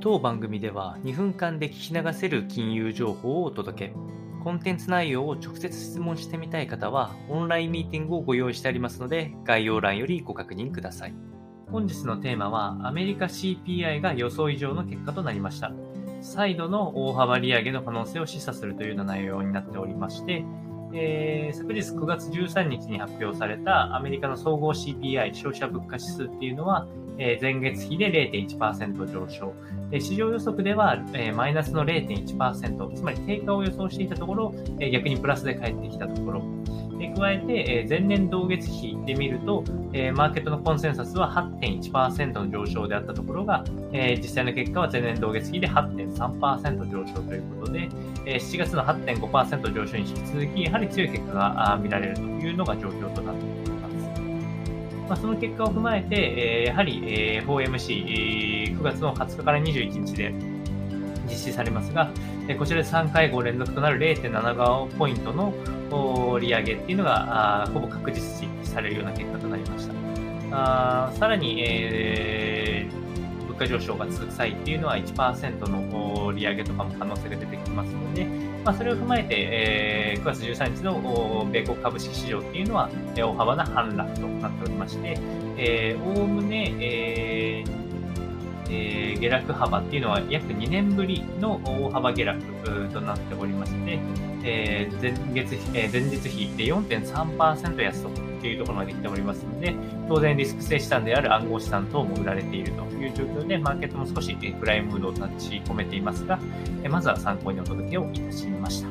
当番組では2分間で聞き流せる金融情報をお届け。コンテンツ内容を直接質問してみたい方は、オンラインミーティングをご用意してありますので、概要欄よりご確認ください。本日のテーマは、アメリカ CPI が予想以上の結果となりました。再度の大幅利上げの可能性を示唆するというような内容になっておりまして、えー、昨日9月13日に発表されたアメリカの総合 CPI 消費者物価指数っていうのは、えー、前月比で0.1%上昇。市場予測では、えー、マイナスの0.1%、つまり低下を予想していたところ、えー、逆にプラスで返ってきたところ。で加えて、えー、前年同月比で見ると、えー、マーケットのコンセンサスは8.1%の上昇であったところが、えー、実際の結果は前年同月比で8.3%上昇ということで、えー、7月の8.5%上昇に引き続き、はり強い結果が見られるというのが状況となっています。まあ、その結果を踏まえて、え、やはり、え、4MC、9月の20日から21日で実施されますが、えこちらで3回合連続となる0.75ポイントの利上げっていうのが、ほぼ確実視されるような結果となりました。あさらに、えー、物価上昇が続く際っていうのは1%の利上げとかも可能性が出てきますので、まあ、それを踏まえて、えー、9月13日の米国株式市場っていうのはえ、大幅な反落となっておりまして、えー、おおむね、えーえー、下落幅っていうのは約2年ぶりの大幅下落となっておりまして、えー、前月えー、前日比で4.3%安というところまで来ておりますので、当然リスク性資産である暗号資産等も売られているという状況で、マーケットも少し暗いムードを立ち込めていますが、まずは参考にお届けをいたしました。